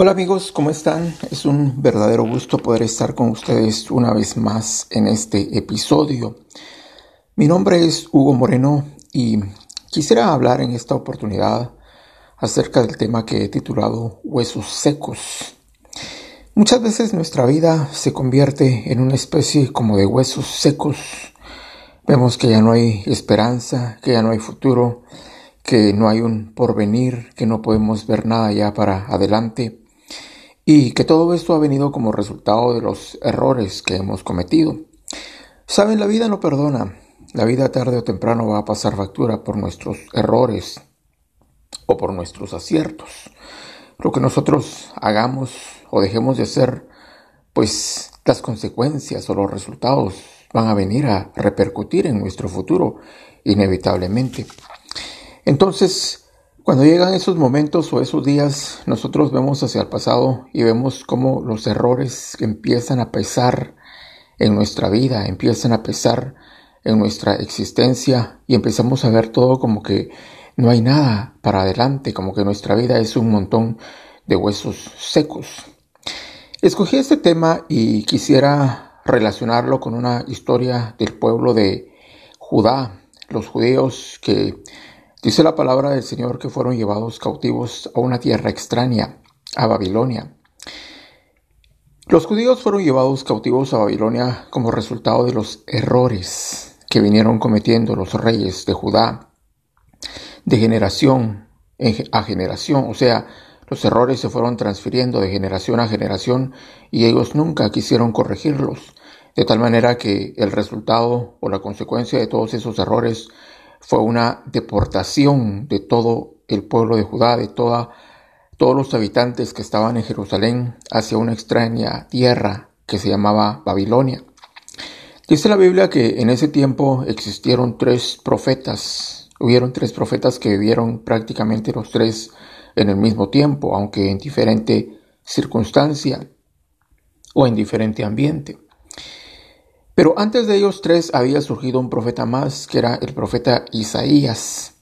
Hola amigos, ¿cómo están? Es un verdadero gusto poder estar con ustedes una vez más en este episodio. Mi nombre es Hugo Moreno y quisiera hablar en esta oportunidad acerca del tema que he titulado Huesos secos. Muchas veces nuestra vida se convierte en una especie como de huesos secos. Vemos que ya no hay esperanza, que ya no hay futuro, que no hay un porvenir, que no podemos ver nada ya para adelante y que todo esto ha venido como resultado de los errores que hemos cometido. Saben, la vida no perdona. La vida tarde o temprano va a pasar factura por nuestros errores o por nuestros aciertos. Lo que nosotros hagamos o dejemos de hacer, pues las consecuencias o los resultados van a venir a repercutir en nuestro futuro inevitablemente. Entonces, cuando llegan esos momentos o esos días, nosotros vemos hacia el pasado y vemos cómo los errores empiezan a pesar en nuestra vida, empiezan a pesar en nuestra existencia y empezamos a ver todo como que no hay nada para adelante, como que nuestra vida es un montón de huesos secos. Escogí este tema y quisiera relacionarlo con una historia del pueblo de Judá, los judíos que Dice la palabra del Señor que fueron llevados cautivos a una tierra extraña, a Babilonia. Los judíos fueron llevados cautivos a Babilonia como resultado de los errores que vinieron cometiendo los reyes de Judá de generación a generación, o sea, los errores se fueron transfiriendo de generación a generación y ellos nunca quisieron corregirlos, de tal manera que el resultado o la consecuencia de todos esos errores fue una deportación de todo el pueblo de Judá, de toda, todos los habitantes que estaban en Jerusalén hacia una extraña tierra que se llamaba Babilonia. Dice la Biblia que en ese tiempo existieron tres profetas, hubieron tres profetas que vivieron prácticamente los tres en el mismo tiempo, aunque en diferente circunstancia o en diferente ambiente. Pero antes de ellos tres había surgido un profeta más, que era el profeta Isaías.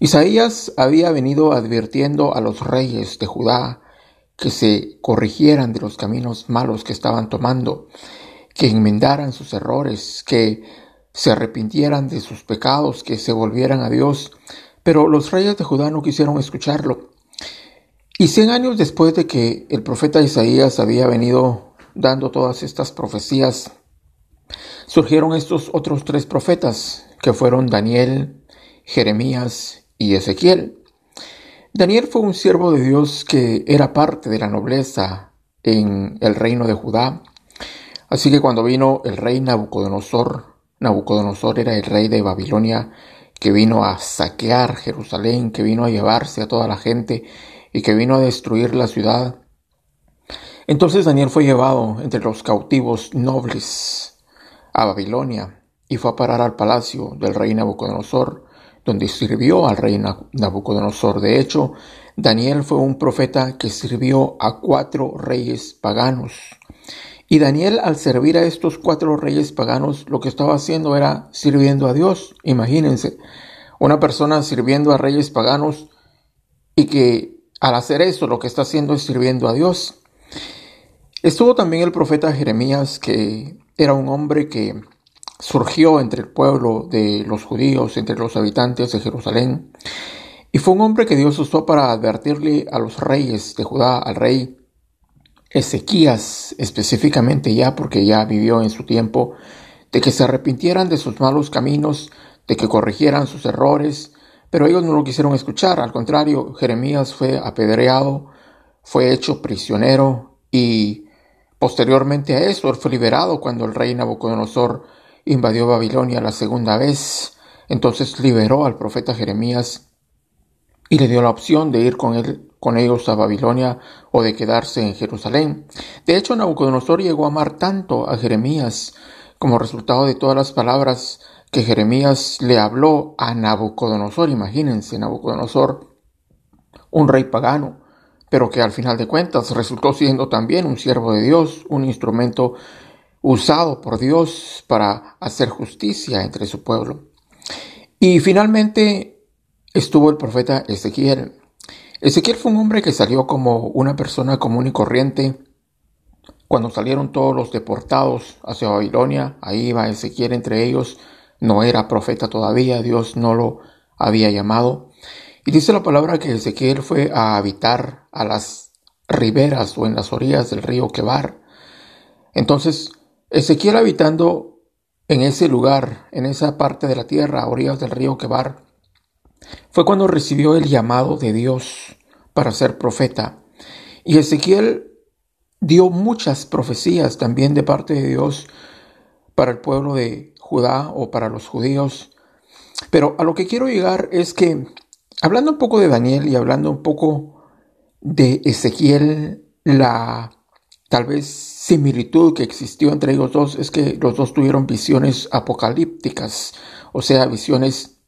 Isaías había venido advirtiendo a los reyes de Judá que se corrigieran de los caminos malos que estaban tomando, que enmendaran sus errores, que se arrepintieran de sus pecados, que se volvieran a Dios. Pero los reyes de Judá no quisieron escucharlo. Y cien años después de que el profeta Isaías había venido dando todas estas profecías surgieron estos otros tres profetas, que fueron Daniel, Jeremías y Ezequiel. Daniel fue un siervo de Dios que era parte de la nobleza en el reino de Judá. Así que cuando vino el rey Nabucodonosor, Nabucodonosor era el rey de Babilonia, que vino a saquear Jerusalén, que vino a llevarse a toda la gente y que vino a destruir la ciudad. Entonces Daniel fue llevado entre los cautivos nobles a Babilonia y fue a parar al palacio del rey Nabucodonosor, donde sirvió al rey Nabucodonosor. De hecho, Daniel fue un profeta que sirvió a cuatro reyes paganos. Y Daniel al servir a estos cuatro reyes paganos lo que estaba haciendo era sirviendo a Dios. Imagínense, una persona sirviendo a reyes paganos y que al hacer eso lo que está haciendo es sirviendo a Dios. Estuvo también el profeta Jeremías que era un hombre que surgió entre el pueblo de los judíos, entre los habitantes de Jerusalén, y fue un hombre que Dios usó para advertirle a los reyes de Judá, al rey Ezequías específicamente ya, porque ya vivió en su tiempo, de que se arrepintieran de sus malos caminos, de que corrigieran sus errores, pero ellos no lo quisieron escuchar, al contrario, Jeremías fue apedreado, fue hecho prisionero y Posteriormente a eso, él fue liberado cuando el rey Nabucodonosor invadió Babilonia la segunda vez. Entonces liberó al profeta Jeremías y le dio la opción de ir con él con ellos a Babilonia o de quedarse en Jerusalén. De hecho, Nabucodonosor llegó a amar tanto a Jeremías como resultado de todas las palabras que Jeremías le habló a Nabucodonosor. Imagínense, Nabucodonosor, un rey pagano, pero que al final de cuentas resultó siendo también un siervo de Dios, un instrumento usado por Dios para hacer justicia entre su pueblo. Y finalmente estuvo el profeta Ezequiel. Ezequiel fue un hombre que salió como una persona común y corriente. Cuando salieron todos los deportados hacia Babilonia, ahí iba Ezequiel entre ellos. No era profeta todavía, Dios no lo había llamado. Y dice la palabra que Ezequiel fue a habitar a las riberas o en las orillas del río Quebar. Entonces, Ezequiel habitando en ese lugar, en esa parte de la tierra, a orillas del río Quebar, fue cuando recibió el llamado de Dios para ser profeta. Y Ezequiel dio muchas profecías también de parte de Dios para el pueblo de Judá o para los judíos. Pero a lo que quiero llegar es que, hablando un poco de Daniel y hablando un poco de Ezequiel, la tal vez similitud que existió entre ellos dos es que los dos tuvieron visiones apocalípticas, o sea, visiones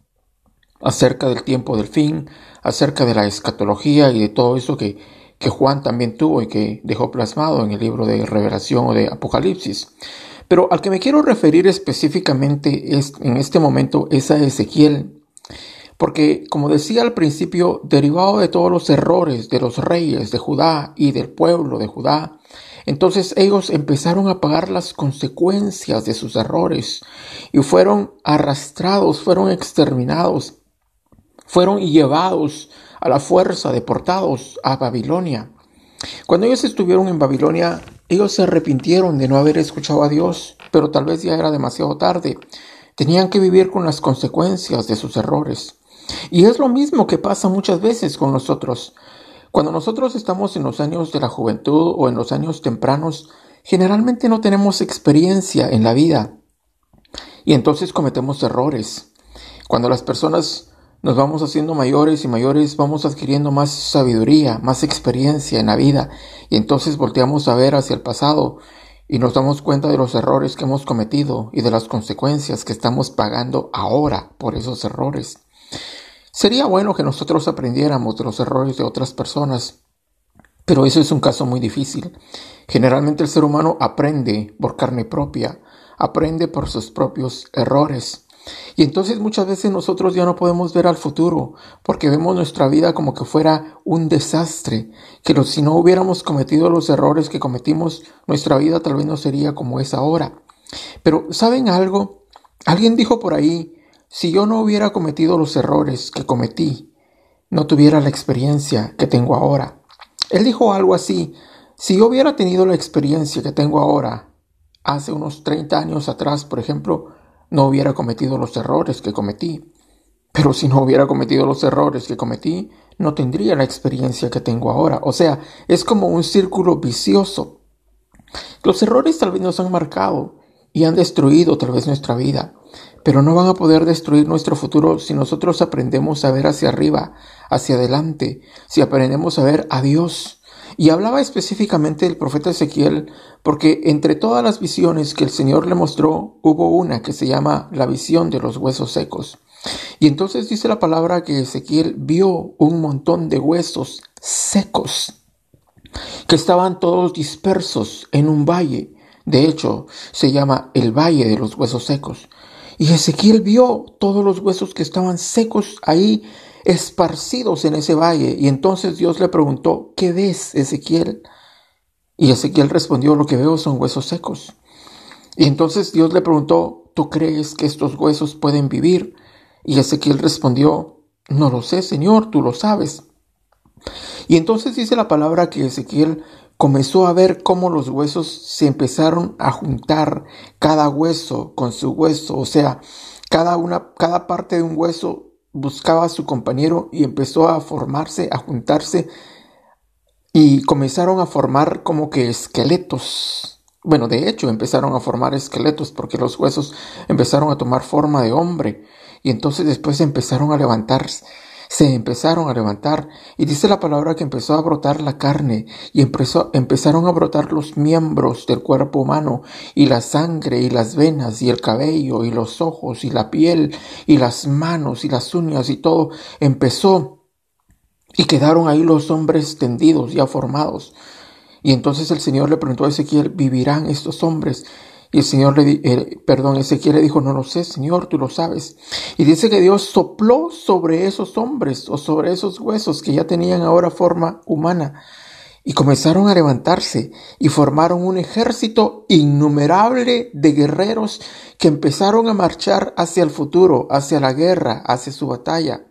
acerca del tiempo del fin, acerca de la escatología y de todo eso que, que Juan también tuvo y que dejó plasmado en el libro de Revelación o de Apocalipsis. Pero al que me quiero referir específicamente es, en este momento es a Ezequiel, porque como decía al principio, derivado de todos los errores de los reyes de Judá y del pueblo de Judá, entonces ellos empezaron a pagar las consecuencias de sus errores y fueron arrastrados, fueron exterminados fueron llevados a la fuerza, deportados a Babilonia. Cuando ellos estuvieron en Babilonia, ellos se arrepintieron de no haber escuchado a Dios, pero tal vez ya era demasiado tarde. Tenían que vivir con las consecuencias de sus errores. Y es lo mismo que pasa muchas veces con nosotros. Cuando nosotros estamos en los años de la juventud o en los años tempranos, generalmente no tenemos experiencia en la vida. Y entonces cometemos errores. Cuando las personas nos vamos haciendo mayores y mayores, vamos adquiriendo más sabiduría, más experiencia en la vida y entonces volteamos a ver hacia el pasado y nos damos cuenta de los errores que hemos cometido y de las consecuencias que estamos pagando ahora por esos errores. Sería bueno que nosotros aprendiéramos de los errores de otras personas, pero eso es un caso muy difícil. Generalmente el ser humano aprende por carne propia, aprende por sus propios errores. Y entonces muchas veces nosotros ya no podemos ver al futuro, porque vemos nuestra vida como que fuera un desastre, que si no hubiéramos cometido los errores que cometimos, nuestra vida tal vez no sería como es ahora. Pero ¿saben algo? Alguien dijo por ahí, si yo no hubiera cometido los errores que cometí, no tuviera la experiencia que tengo ahora. Él dijo algo así, si yo hubiera tenido la experiencia que tengo ahora, hace unos 30 años atrás, por ejemplo, no hubiera cometido los errores que cometí. Pero si no hubiera cometido los errores que cometí, no tendría la experiencia que tengo ahora. O sea, es como un círculo vicioso. Los errores tal vez nos han marcado y han destruido tal vez nuestra vida, pero no van a poder destruir nuestro futuro si nosotros aprendemos a ver hacia arriba, hacia adelante, si aprendemos a ver a Dios y hablaba específicamente del profeta Ezequiel porque entre todas las visiones que el Señor le mostró hubo una que se llama la visión de los huesos secos. Y entonces dice la palabra que Ezequiel vio un montón de huesos secos que estaban todos dispersos en un valle. De hecho, se llama el valle de los huesos secos. Y Ezequiel vio todos los huesos que estaban secos ahí esparcidos en ese valle. Y entonces Dios le preguntó, ¿qué ves, Ezequiel? Y Ezequiel respondió, lo que veo son huesos secos. Y entonces Dios le preguntó, ¿tú crees que estos huesos pueden vivir? Y Ezequiel respondió, no lo sé, Señor, tú lo sabes. Y entonces dice la palabra que Ezequiel comenzó a ver cómo los huesos se empezaron a juntar, cada hueso con su hueso, o sea, cada una, cada parte de un hueso buscaba a su compañero y empezó a formarse, a juntarse y comenzaron a formar como que esqueletos. Bueno, de hecho empezaron a formar esqueletos porque los huesos empezaron a tomar forma de hombre y entonces después empezaron a levantarse se empezaron a levantar y dice la palabra que empezó a brotar la carne y empezó, empezaron a brotar los miembros del cuerpo humano y la sangre y las venas y el cabello y los ojos y la piel y las manos y las uñas y todo empezó y quedaron ahí los hombres tendidos ya formados. Y entonces el Señor le preguntó a Ezequiel, ¿vivirán estos hombres? Y el Señor le, eh, perdón, Ezequiel le dijo, no lo sé, Señor, tú lo sabes. Y dice que Dios sopló sobre esos hombres o sobre esos huesos que ya tenían ahora forma humana y comenzaron a levantarse y formaron un ejército innumerable de guerreros que empezaron a marchar hacia el futuro, hacia la guerra, hacia su batalla.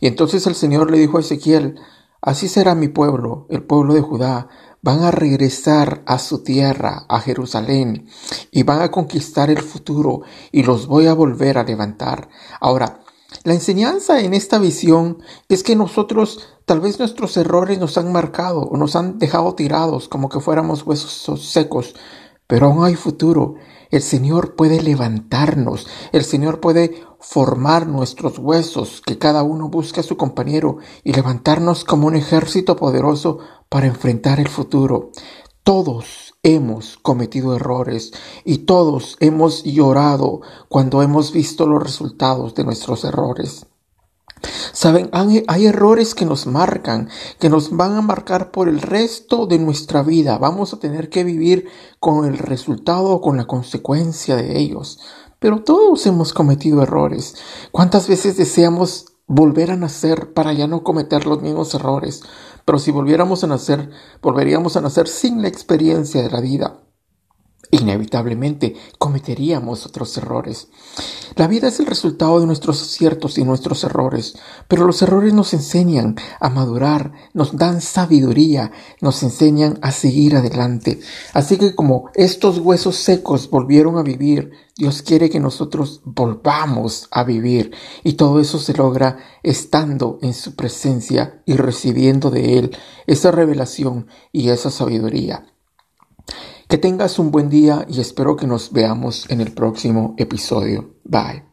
Y entonces el Señor le dijo a Ezequiel, así será mi pueblo, el pueblo de Judá, van a regresar a su tierra, a Jerusalén, y van a conquistar el futuro, y los voy a volver a levantar. Ahora, la enseñanza en esta visión es que nosotros tal vez nuestros errores nos han marcado o nos han dejado tirados como que fuéramos huesos secos, pero aún hay futuro. El Señor puede levantarnos, el Señor puede formar nuestros huesos, que cada uno busque a su compañero y levantarnos como un ejército poderoso para enfrentar el futuro. Todos hemos cometido errores y todos hemos llorado cuando hemos visto los resultados de nuestros errores. Saben, hay errores que nos marcan, que nos van a marcar por el resto de nuestra vida. Vamos a tener que vivir con el resultado o con la consecuencia de ellos. Pero todos hemos cometido errores. ¿Cuántas veces deseamos volver a nacer para ya no cometer los mismos errores? Pero si volviéramos a nacer, volveríamos a nacer sin la experiencia de la vida. Inevitablemente cometeríamos otros errores. La vida es el resultado de nuestros aciertos y nuestros errores, pero los errores nos enseñan a madurar, nos dan sabiduría, nos enseñan a seguir adelante. Así que como estos huesos secos volvieron a vivir, Dios quiere que nosotros volvamos a vivir y todo eso se logra estando en su presencia y recibiendo de Él esa revelación y esa sabiduría. Que tengas un buen día y espero que nos veamos en el próximo episodio. Bye.